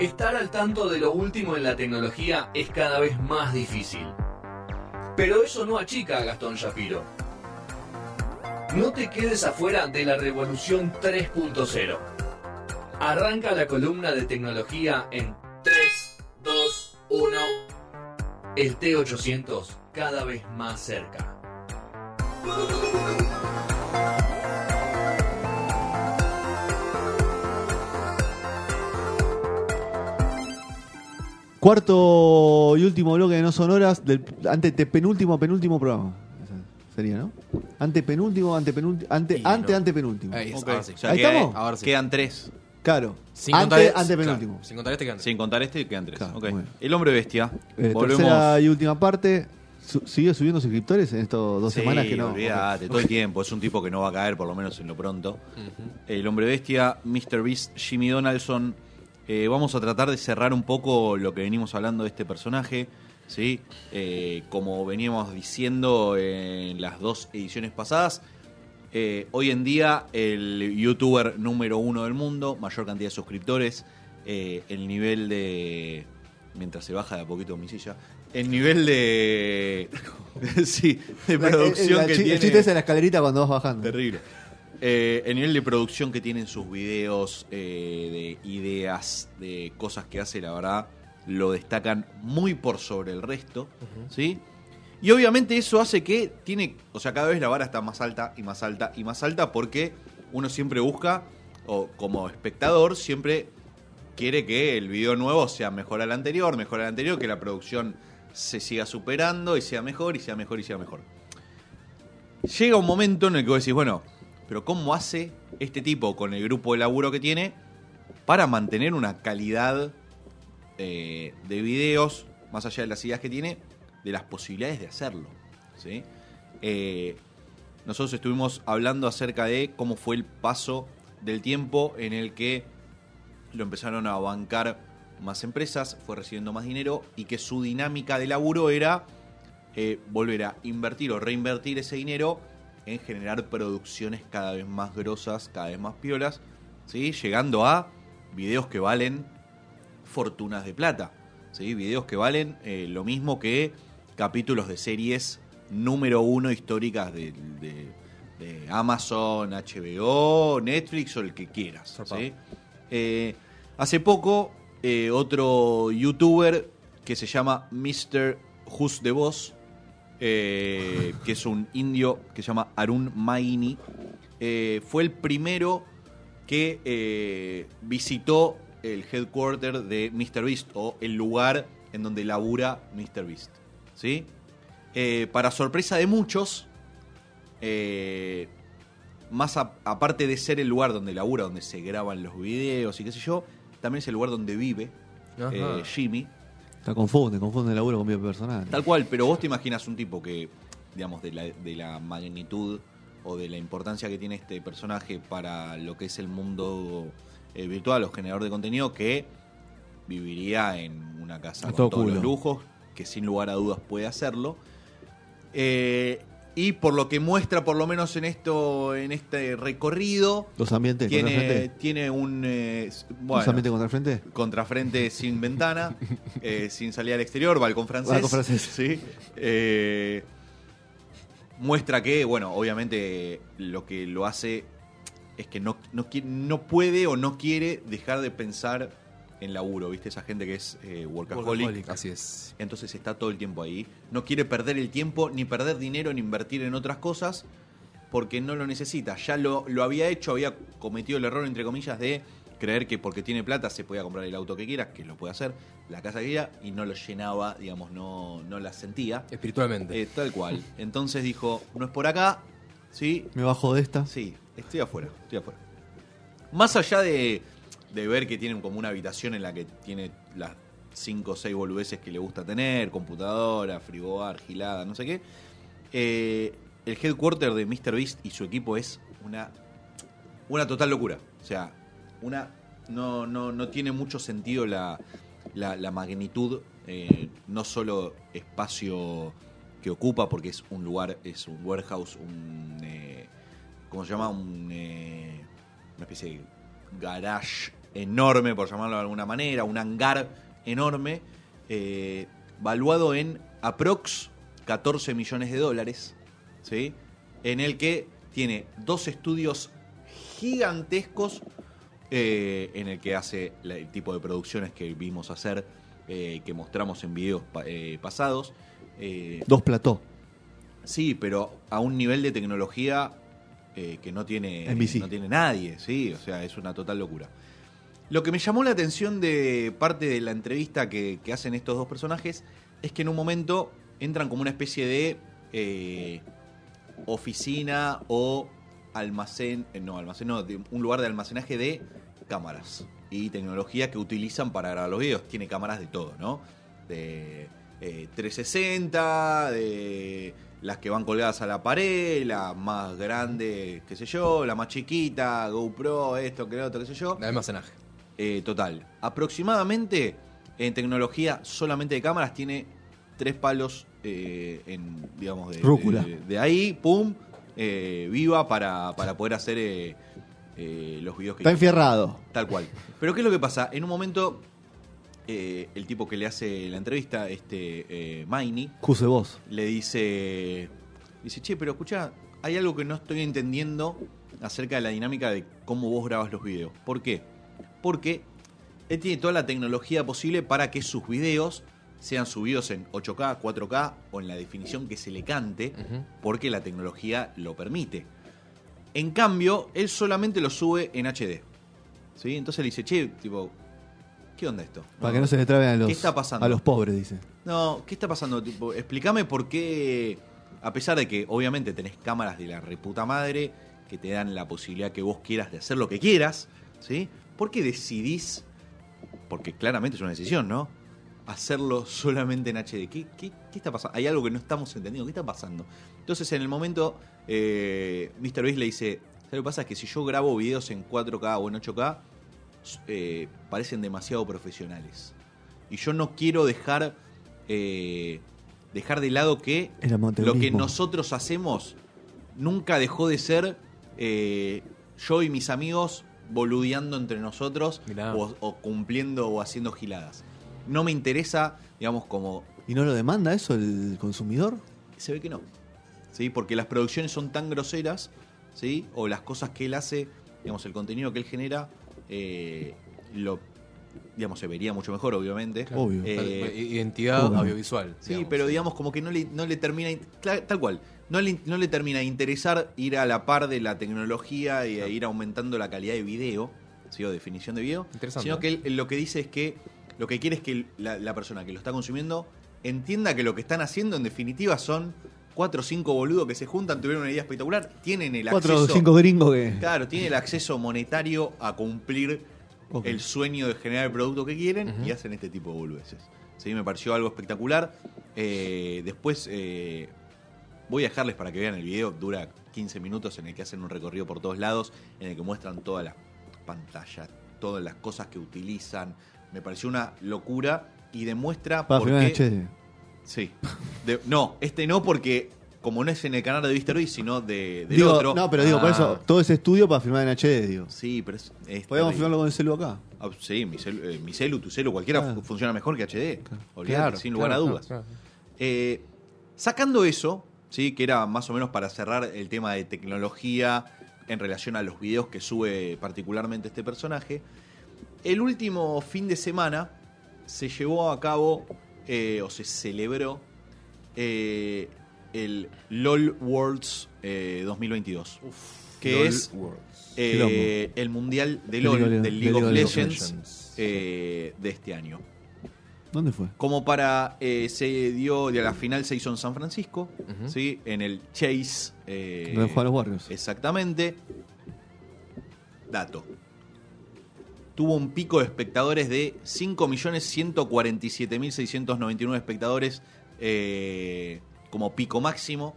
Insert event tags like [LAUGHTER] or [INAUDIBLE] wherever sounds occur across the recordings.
Estar al tanto de lo último en la tecnología es cada vez más difícil. Pero eso no achica a Gastón Shapiro. No te quedes afuera de la revolución 3.0. Arranca la columna de tecnología en 3, 2, 1. El T800 cada vez más cerca. Cuarto y último bloque de No Sonoras del ante penúltimo penúltimo programa. Sería, ¿no? Ante, Y ante, no. Ahí, Ok. ahora sí. O sea, Ahí que estamos. Ahora sí. Quedan tres. Claro. Sin ante, contar, antepenúltimo. claro, sin contar este que antes. Sin contar este, quedan tres. Claro. El hombre bestia. Eh, Volvemos. Tercera y última parte. Su- ¿Sigue subiendo suscriptores en estas dos Sí, semanas que no? olvídate, Ok. todo el tiempo. Es un tipo que no va a caer, por lo menos en lo pronto. El hombre bestia, Mr. Beast, Jimmy Donaldson. Eh, vamos a tratar de cerrar un poco lo que venimos hablando de este personaje. ¿sí? Eh, como veníamos diciendo en las dos ediciones pasadas, eh, hoy en día el youtuber número uno del mundo, mayor cantidad de suscriptores, eh, el nivel de... Mientras se baja de a poquito mi silla, el nivel de... [LAUGHS] [LAUGHS] sí, de La- producción que el tiene... El chiste es en la escalerita cuando vas bajando. Terrible. Eh, el nivel de producción que tienen sus videos, eh, de ideas, de cosas que hace, la verdad, lo destacan muy por sobre el resto, ¿sí? Y obviamente eso hace que tiene, o sea, cada vez la vara está más alta y más alta y más alta porque uno siempre busca, o como espectador, siempre quiere que el video nuevo sea mejor al anterior, mejor al anterior, que la producción se siga superando y sea mejor y sea mejor y sea mejor llega un momento en el que vos decís, bueno, pero ¿cómo hace este tipo con el grupo de laburo que tiene para mantener una calidad eh, de videos, más allá de las ideas que tiene, de las posibilidades de hacerlo? ¿sí? Eh, nosotros estuvimos hablando acerca de cómo fue el paso del tiempo en el que lo empezaron a bancar más empresas, fue recibiendo más dinero y que su dinámica de laburo era eh, volver a invertir o reinvertir ese dinero en generar producciones cada vez más grosas, cada vez más piolas, ¿sí? llegando a videos que valen fortunas de plata, ¿sí? videos que valen eh, lo mismo que capítulos de series número uno históricas de, de- de Amazon, HBO, Netflix o el que quieras. ¿sí? Eh, hace poco, eh, otro youtuber que se llama Mr. Who's the Boss, eh, que es un indio que se llama Arun Maini, eh, fue el primero que eh, visitó el headquarter de Mr. Beast o el lugar en donde labura Mr. Beast. ¿sí? Para sorpresa de muchos, más a- aparte de ser el lugar donde labura, donde se graban los videos y qué sé yo, también es el lugar donde vive Jimmy. Te confunde, confunde el laburo con vida personal. Tal cual, pero vos te imaginas un tipo que, digamos, de la, de la magnitud o de la importancia que tiene este personaje para lo que es el mundo eh, virtual o generador de contenido, que viviría en una casa A con todo todos los lujos, que sin lugar a dudas puede hacerlo. Eh, y por lo que muestra, por lo menos en esto, en este recorrido, Los ambientes contra tiene, frente. tiene un eh, Los bueno, ambientes contra frente. contrafrente sin ventana, [LAUGHS] eh, sin salida al exterior, balcón francés. Balcón francés. [LAUGHS] Sí. Eh, muestra que, bueno, obviamente lo que lo hace es que no, no puede o no quiere dejar de pensar en laburo, ¿viste? Esa gente que es eh, workaholic. Así es. Entonces está todo el tiempo ahí. No quiere perder el tiempo, ni perder dinero, ni invertir en otras cosas, porque no lo necesita. Ya lo, lo había hecho, había cometido el error, entre comillas, de creer que porque tiene plata se podía comprar el auto que quiera, que lo puede hacer, la casa que quiera, y no lo llenaba, digamos, no, no la sentía. Espiritualmente. Eh, tal cual. Entonces dijo, no es por acá, ¿sí? Me bajo de esta. Sí, estoy afuera, estoy afuera. Más allá de, de ver que tienen como una habitación en la que tiene las 5 o 6 boludeces que le gusta tener, computadora, frigobar, gilada, no sé qué, eh, el headquarter de Mr. Beast y su equipo es una, una total locura. O sea, una no, no, no tiene mucho sentido la, la, la magnitud, eh, no solo espacio que ocupa, porque es un lugar, es un warehouse, un... eh, ¿Cómo se llama? Un, eh, una especie de garage enorme, por llamarlo de alguna manera, un hangar enorme, eh, valuado en aprox 14 millones de dólares, ¿sí? en el que tiene dos estudios gigantescos eh, en el que hace el tipo de producciones que vimos hacer, eh, que mostramos en videos pa- pasados. Dos plató. Sí, pero a un nivel de tecnología que no tiene, no tiene nadie, sí, o sea, es una total locura. Lo que me llamó la atención de parte de la entrevista que, hacen estos dos personajes es que en un momento entran como una especie de eh, oficina o almacén, eh, no, almacén, no, de un lugar de almacenaje de cámaras y tecnología que utilizan para grabar los videos. Tiene cámaras de todo, ¿no? De eh, 360, de las que van colgadas a la pared, la más grande, qué sé yo, la más chiquita, GoPro, esto, que lo otro, qué sé yo. De almacenaje. Eh, total. Aproximadamente en tecnología solamente de cámaras tiene tres palos eh, en, digamos, de, Rúcula. de, de ahí, pum, eh, viva para, para poder hacer los videos que Está enfierrado. Tal cual. Pero ¿qué es lo que pasa? En un momento, el tipo que le hace la entrevista, este Maini, Cuse vos. le dice, dice, che, pero escucha, hay algo que no estoy entendiendo acerca de la dinámica de cómo vos grabas los videos. ¿Por qué? Porque él tiene toda la tecnología posible para que sus videos sean subidos en 8K, 4K o en la definición que se le cante, porque la tecnología lo permite. En cambio, él solamente lo sube en HD. ¿Sí? Entonces le dice, che, tipo, ¿qué onda esto? Para que no se le traben a los, ¿Qué está pasando? a los pobres, dice. No, ¿qué está pasando? Tipo, explícame por qué, a pesar de que obviamente tenés cámaras de la reputa madre que te dan la posibilidad que vos quieras de hacer lo que quieras, ¿sí? ¿Por qué decidís, porque claramente es una decisión, ¿no? Hacerlo solamente en HD. ¿Qué, qué, qué está pasando? Hay algo que no estamos entendiendo. ¿Qué está pasando? Entonces, en el momento, eh, Mr. Beast le dice, ¿sabes lo que pasa? Es que si yo grabo videos en 4K o en 8K, eh, parecen demasiado profesionales. Y yo no quiero dejar eh, dejar de lado que lo que nosotros hacemos nunca dejó de ser eh, yo y mis amigos boludeando entre nosotros o cumpliendo o haciendo giladas. No me interesa, digamos, como ¿Y no lo demanda eso el consumidor? se ve que no. ¿Sí? Porque las producciones son tan groseras, ¿sí? O las cosas que él hace, digamos, el contenido que él genera, eh, lo, digamos, se vería mucho mejor, obviamente. Obvio. Eh, Identidad obvio. audiovisual. Sí, digamos. pero digamos como que no le, no le termina, tal cual, no le, no le termina de interesar ir a la par de la tecnología y a ir aumentando la calidad de video, ¿sí? o definición de video, Interesante, sino ¿eh? que él, él lo que dice es que lo que quiere es que la, la persona que lo está consumiendo entienda que lo que están haciendo en definitiva son cuatro o cinco boludos que se juntan, tuvieron una idea espectacular, tienen el Cuatro o acceso... cinco gringos que. Claro, tiene el acceso monetario a cumplir El sueño de generar el producto que quieren y hacen este tipo de boludeces. Sí, me pareció algo espectacular. Eh, después eh, voy a dejarles para que vean el video. Dura 15 minutos en el que hacen un recorrido por todos lados, en el que muestran toda la pantalla, todas las cosas que utilizan. Me pareció una locura y demuestra Para por qué... Sí. De- no, este no porque como no es en el canal de Vista Ruiz, sino de, del Digo, otro. No, pero digo, por Ah. eso, todo ese estudio para filmar en HD, digo. Sí, pero es, es Podemos terrible. filmarlo con el celu acá. Ah, sí, mi celu, eh, mi celu, tu celu, cualquiera Claro. funciona mejor que HD. Claro, sin lugar claro, a dudas. claro, claro. Eh, sacando eso, sí, que era más o menos para cerrar el tema de tecnología en relación a los videos que sube particularmente este personaje, el último fin de semana se llevó a cabo eh, o se celebró eh, el LOL Worlds eh, 2022. que LOL es Worlds. eh, el mundial de LOL, League of- del de League of League of Legends, Legends. eh, de este año. ¿Dónde fue? Como para. eh, se dio. De la final se hizo en San Francisco. Ujú. ¿sí? En el Chase. eh, ¿Dónde juegan los Warriors? Exactamente. Dato. Tuvo un pico de espectadores de 5.147.699 espectadores eh, como pico máximo,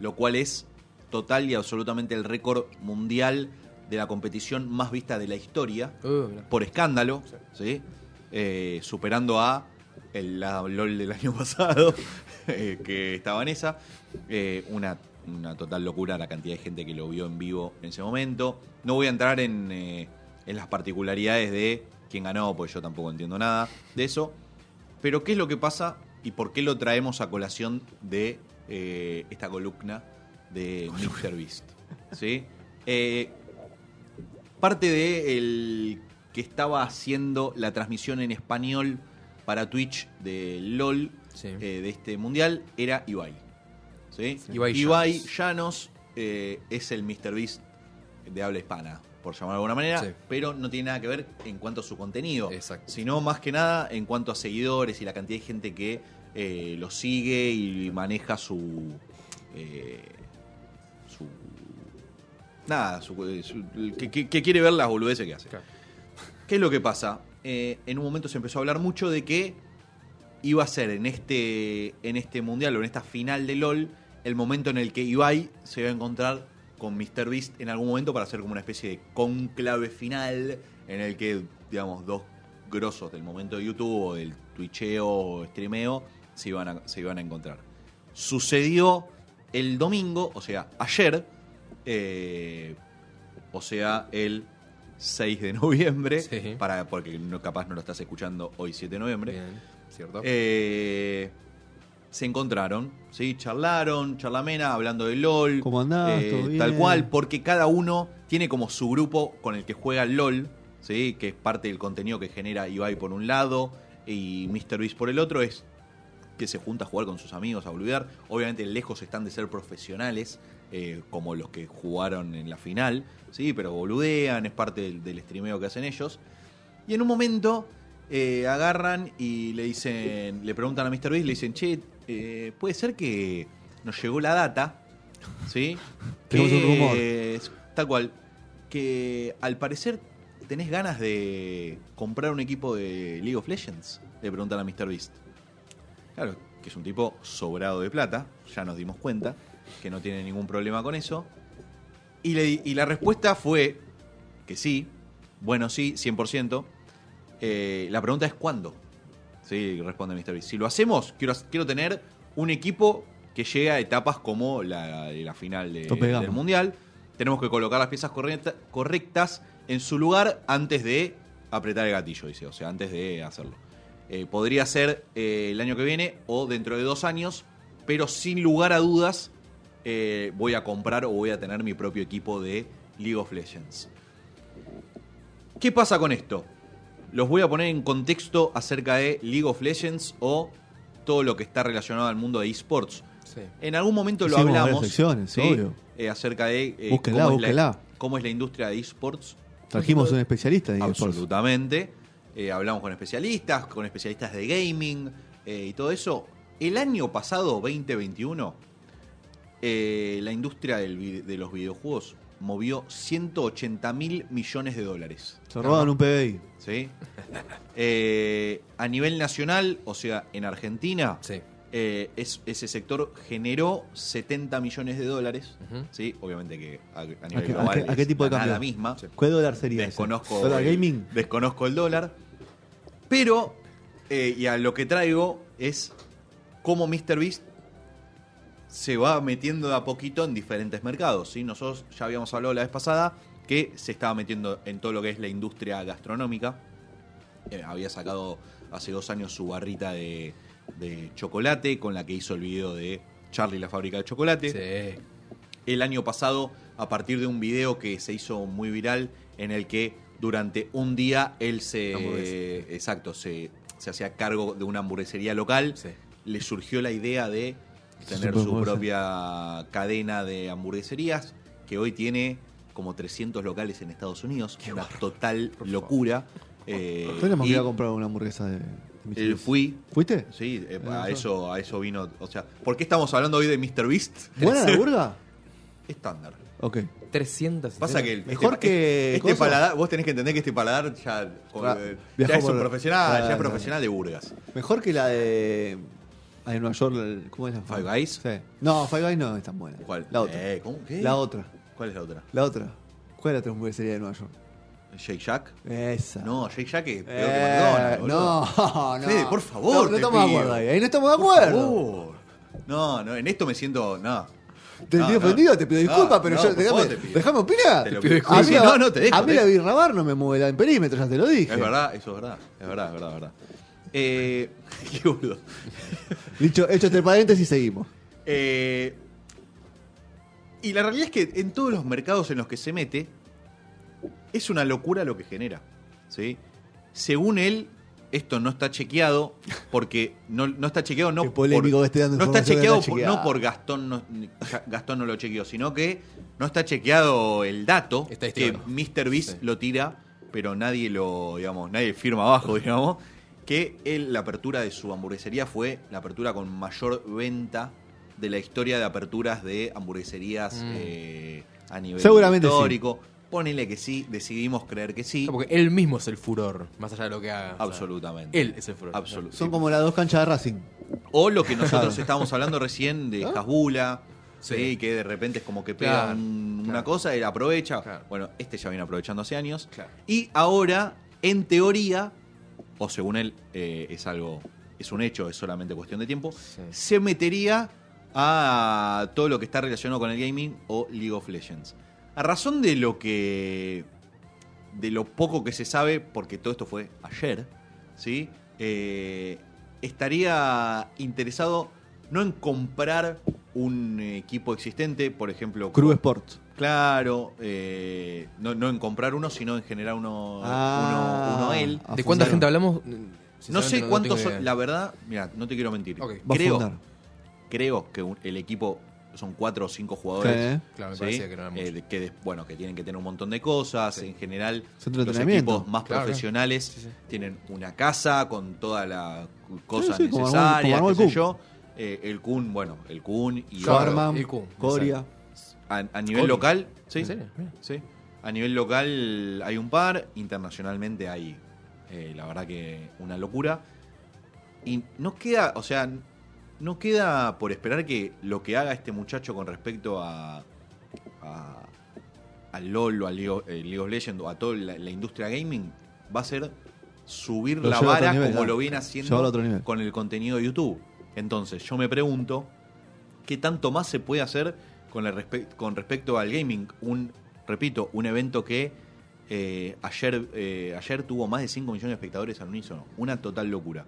lo cual es total y absolutamente el récord mundial de la competición más vista de la historia Uh, por escándalo, ¿sí? Eh, superando a el la LOL del año [LAUGHS] pasado, eh, que estaba en esa. Eh, una, una total locura la cantidad de gente que lo vio en vivo en ese momento. No voy a entrar en, en las particularidades de quién ganó, pues yo tampoco entiendo nada de eso. Pero ¿qué es lo que pasa y por qué lo traemos a colación de eh, esta columna de MrBeast? ¿Sí? Eh, parte de el que estaba haciendo la transmisión en español para Twitch de LOL Sí. eh, de este mundial era Ibai. ¿sí? Ibai Ibai Llanos. Llanos es el MrBeast de habla hispana, por llamarlo de alguna manera, Sí. pero no tiene nada que ver en cuanto a su contenido, Exacto. sino más que nada en cuanto a seguidores y la cantidad de gente que eh, lo sigue y maneja su. eh, su. Nada, su- su- que, que- que quiere ver las boludeces que hace. Claro. ¿Qué es lo que pasa? Eh, en un momento se empezó a hablar mucho de que iba a ser en este, en este mundial o en esta final de LOL el momento en el que Ibai se iba a encontrar con MrBeast en algún momento para hacer como una especie de conclave final en el que, digamos, dos grosos del momento de YouTube o del twitcheo o streameo se iban a, se iban a encontrar. Sucedió el domingo, o sea, ayer, eh, o sea, el 6 de noviembre, Sí. para, porque no, capaz no lo estás escuchando hoy 7 de noviembre. Bien, ¿cierto? Eh, se encontraron, ¿sí? charlaron, charlamena, hablando de LOL. ¿Cómo andás? eh, ¿Todo bien? Tal cual, porque cada uno tiene como su grupo con el que juega LOL, ¿sí? que es parte del contenido que genera Ibai por un lado y MrBeast por el otro, es que se junta a jugar con sus amigos, a boludear. Obviamente lejos están de ser profesionales, eh, como los que jugaron en la final, ¿sí? pero boludean, es parte del, del streameo que hacen ellos. Y en un momento eh, agarran y le dicen, le preguntan a Mr. Beast, le dicen, che, eh, puede ser que nos llegó la data, ¿sí? [LAUGHS] Tenemos un Que- rumor. es- Tal cual, que al parecer tenés ganas de comprar un equipo de League of Legends, le preguntan a Mr. Beast. Claro, que es un tipo sobrado de plata, ya nos dimos cuenta, que no tiene ningún problema con eso. Y, le- y la respuesta fue que sí, bueno, sí, 100%. Eh, la pregunta es cuándo. Sí, responde Mr. Beast. Si lo hacemos, quiero, quiero tener un equipo que llegue a etapas como la, la final de- del Mundial. Tenemos que colocar las piezas correcta- correctas en su lugar antes de apretar el gatillo, dice. O sea, antes de hacerlo. Eh, podría ser eh, el año que viene o dentro de dos años, pero sin lugar a dudas eh, voy a comprar o voy a tener mi propio equipo de League of Legends. ¿Qué pasa con esto? Los voy a poner en contexto acerca de League of Legends o todo lo que está relacionado al mundo de esports. Sí. En algún momento lo Hicimos hablamos secciones, ¿sí? obvio. Eh, acerca de eh, Búsquenla, cómo, es la, búsquenla. cómo es la industria de esports. Trajimos un especialista de eSports. Absolutamente. Eh, hablamos con especialistas, con especialistas de gaming eh, y todo eso. El año pasado, 2021, eh, la industria del de los videojuegos movió 180 mil millones de dólares. Se roban un PBI. ¿sí? [LAUGHS] Eh, a nivel nacional, o sea, en Argentina, Sí. eh, es- ese sector generó 70 millones de dólares. ¿sí? Obviamente que a, a nivel ¿A qué- a global qué- a qué es tipo de la cambio? nada misma. Sí. ¿Qué dólar sería? Desconozco ¿Dólar el, gaming? Desconozco el dólar. Pero, eh, y a lo que traigo es cómo MrBeast se va metiendo de a poquito en diferentes mercados. ¿sí? Nosotros ya habíamos hablado la vez pasada que se estaba metiendo en todo lo que es la industria gastronómica. Eh, había sacado hace dos años su barrita de, de chocolate con la que hizo el video de Charlie la fábrica de chocolate Sí. el año pasado a partir de un video que se hizo muy viral en el que durante un día él se exacto se, se hacía cargo de una hamburguesería local Sí. le surgió la idea de tener su propia cadena de hamburgueserías que hoy tiene como 300 locales en Estados Unidos una total Por locura Eh, Tenemos y, que ir a comprar una hamburguesa de, de Mr. eh, Beast. fui ¿Fuiste? sí eh, Ah, a eso a eso vino o sea ¿por qué estamos hablando hoy de Mr. Beast? [LAUGHS] ¿Buena la burga? estándar Ok. 300. Pasa que el- Mejor este, que este paladar, vos tenés que entender que este paladar ya, eh, es un profesional, ya es profesional de burgas. Mejor que la de. La de Nueva York, el- ¿cómo es la Five Guys? Sí. No, Five Guys no es tan buena. ¿Cuál? La otra. Eh, ¿cómo? ¿Qué? La otra. ¿Cuál es la otra? La otra. ¿Cuál es la otra hamburguesería de Nueva York? ¿Shake Shack? Esa. No, Shake Shack es peor que Eh, McDonald's, boludo. no, [LAUGHS] no. Fede, por favor, No, no te estamos de pido. acuerdo ahí. Ahí no estamos de Por acuerdo. favor. No, no, en esto me siento. No. Te No, no. ofendido, te pido No, disculpas, pero no, yo, por déjame, favor te pido. déjame opinar. Te lo A pido mí disculpas. la- No, no, te dejo, A mí te la dejo. birrabar no me mueve el perímetro, ya te lo dije. Es verdad, eso es verdad. Es verdad, es verdad, es verdad. Eh, [LAUGHS] qué boludo. Dicho, hecho este paréntesis, seguimos. Eh, y la realidad es que en todos los mercados en los que se mete, es una locura lo que genera. ¿sí? Según él, esto no está chequeado, porque no, no está chequeado no Qué polémico por, que esté dando no está chequeado, no por- chequeado. no por Gastón no, Gastón no lo chequeó, sino que no está chequeado el dato que. Mr. Beast Sí. lo tira, pero nadie lo, digamos, nadie firma abajo, [LAUGHS] digamos, que él, la apertura de su hamburguesería fue la apertura con mayor venta de la historia de aperturas de hamburgueserías Mm. eh, a nivel Seguramente histórico. Ponele que sí, decidimos creer que sí. No, Porque él mismo es el furor, más allá de lo que haga. o sea, Absolutamente. él es el furor. Absolutamente. Son como las dos canchas de Racing. O lo que nosotros estábamos hablando recién de Hasbula, ¿sí? Sí. que de repente es como que pega Claro, un- una cosa, él aprovecha. Claro. Bueno, este ya viene aprovechando hace años. Claro. Y ahora, en teoría, o según él, eh, es algo, es un hecho, es solamente cuestión de tiempo, Sí. se metería a todo lo que está relacionado con el gaming o League of Legends. A razón de lo que. de lo poco que se sabe, porque todo esto fue ayer, ¿sí? Eh, estaría interesado no en comprar un equipo existente, por ejemplo. Crew Sport. Claro, eh, no, no en comprar uno, sino en generar uno, Ah, uno, uno él. ¿De cuánta gente hablamos? No sé cuántos son, la verdad, mira, no te quiero mentir. Ok. Va a Creo, creo que un- el equipo son cuatro o cinco jugadores. Sí. Claro, me ¿sí? que no. Eh, que de- bueno, que tienen que tener un montón de cosas. En general, los equipos más Claro, profesionales Sí, sí. tienen una casa con toda la cosa como necesaria, como qué sé yo. Eh, el Kun, bueno, el Kun y Claro. Sharman, el Kun, Coria. a, a nivel local, sí, ¿En serio? Sí. A nivel local hay un par, internacionalmente hay, eh, la verdad que una locura. Y no queda, o sea, no queda por esperar que lo que haga este muchacho con respecto a, a al LOL o al League of, eh, League of Legends o a toda la, la industria gaming va a ser subir Lo la vara nivel, como lo viene haciendo con el contenido de YouTube. Entonces, yo me pregunto, ¿qué tanto más se puede hacer con, el respe- con respecto al gaming? Un, repito, un evento que eh, ayer, eh, ayer tuvo más de 5 millones de espectadores al unísono. Una total locura.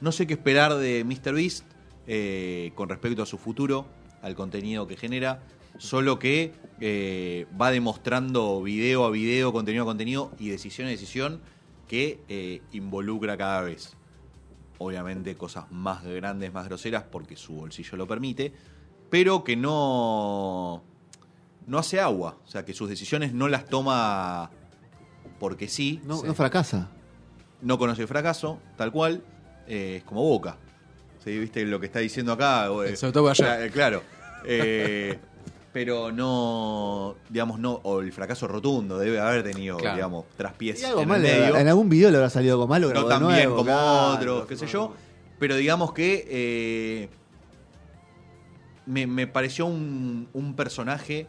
No sé qué esperar de MrBeast eh, con respecto a su futuro, al contenido que genera, solo que eh, va demostrando video a video, contenido a contenido y decisión a decisión que eh, involucra cada vez. Obviamente cosas más grandes, más groseras, porque su bolsillo lo permite, pero que no, no hace agua. O sea, que sus decisiones no las toma porque sí, No, Sí. no fracasa. no conoce el fracaso, tal cual, eh, es como Boca. ¿Sí? ¿Viste lo que está diciendo acá? Eh, Sobre todo ayer. cla- Claro. Eh, pero no, digamos, no, o el fracaso rotundo debe haber tenido, Claro. digamos, traspiés Y algo en mal, el medio. en algún video le habrá salido algo malo, no tan bien como claro. otros, qué sé yo. Pero digamos que eh, me, me pareció un, un personaje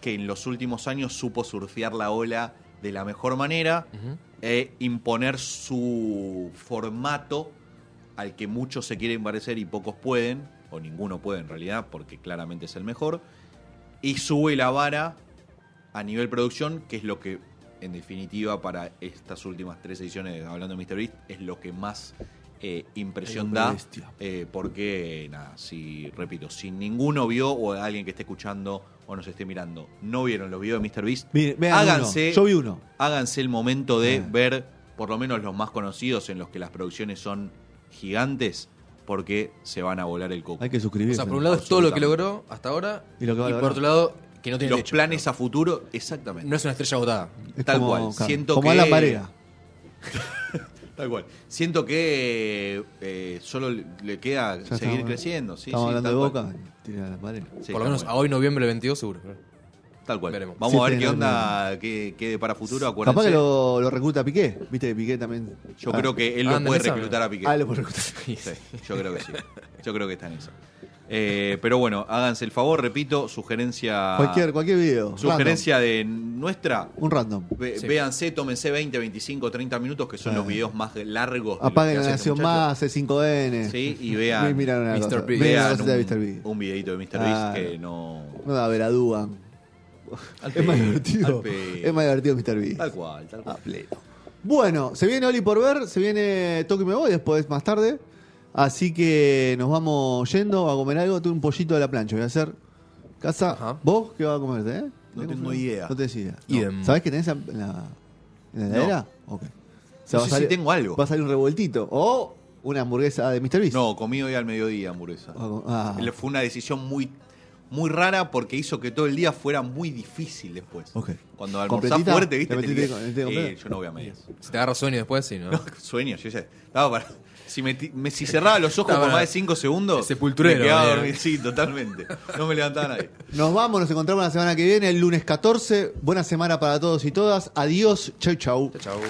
que en los últimos años supo surfear la ola de la mejor manera e imponer su formato al que muchos se quieren parecer y pocos pueden, o ninguno puede en realidad, porque claramente es el mejor, y sube la vara a nivel producción, que es lo que, en definitiva, para estas últimas tres ediciones, hablando de MrBeast, es lo que más eh, impresión da, eh, porque, nada, si, repito, si ninguno vio, o alguien que esté escuchando o nos esté mirando, no vieron los videos de Mire, vean háganse uno. Yo vi uno. háganse el momento de ver por lo menos los más conocidos en los que las producciones son gigantes porque se van a volar el coco. Hay que O suscribirse. sea, por un lado es todo lo que logró hasta ahora. Y lo que va a por lograr. otro lado, que no tiene Los techo. planes a futuro, exactamente. No es una estrella agotada. Es tal como, cual. claro, Siento como que- Alan Barea. [LAUGHS] Tal cual. Siento que eh, solo le queda Ya seguir estamos- creciendo. Sí, Estamos sí, hablando de Boca. cual. Tira Alan Barea. Sí, por lo menos bueno. a hoy, noviembre 22, seguro. Tal cual. veremos. Vamos a ver qué onda, qué, qué para futuro. Capaz Acuérdense. que lo, lo recluta Piqué. Viste que Piqué también. Yo Ah, creo que él lo anda en puede esa, reclutar a Piqué. Ah, lo puede reclutar. Sí, yo creo que sí. Yo creo que está en eso. Eh, pero bueno, háganse el favor, repito, sugerencia. Cualquier, cualquier video. Sugerencia de nuestra. Random. Un random. Ve- Sí. Véanse, tómense 20, 25, 30 minutos, que son los videos más largos. de lo Apaguen que la hace este Nación muchacho. Más, C5N. Sí, y vean, Miran una Mr. cosa. Vean una vean cosita de Mr. un, Beast. un videito de Mr. Claro. Beast que no. No da veradúan. Al Es más divertido. Es más divertido Mr. Beast. Tal cual, tal A cual. pleno. Bueno, se viene Oli por ver, se viene Toque y me voy después, más tarde. Así que nos vamos yendo a comer algo. Tengo un pollito de la plancha. Voy a hacer casa. Ajá. ¿Vos qué vas a comerte, eh? No tengo idea. No tenés idea. Idem. ¿Sabés qué tenés en la, en la No. heladera? Ok. O No sé si tengo algo. Va a salir un revueltito. O una hamburguesa de Mr. Beast. No, comí hoy al mediodía hamburguesa. Ah. Le- Fue una decisión muy, muy rara porque hizo que todo el día fuera muy difícil después. Ok. Cuando almorzás fuerte, ¿viste? ¿Le Te metiste Eh, yo no voy a medias. [LAUGHS] Si te agarra sueño después, sí, ¿no? No, [LAUGHS] sueño, yo ya estaba para. Si, me, ti- me- si cerraba los ojos por más de 5 segundos, sepulturero, me quedaba a dormir. Sí, totalmente. No me levantaba nadie. Nos vamos, nos encontramos la semana que viene, el lunes 14. Buena semana para todos y todas. Adiós. Chau, chau. Chau.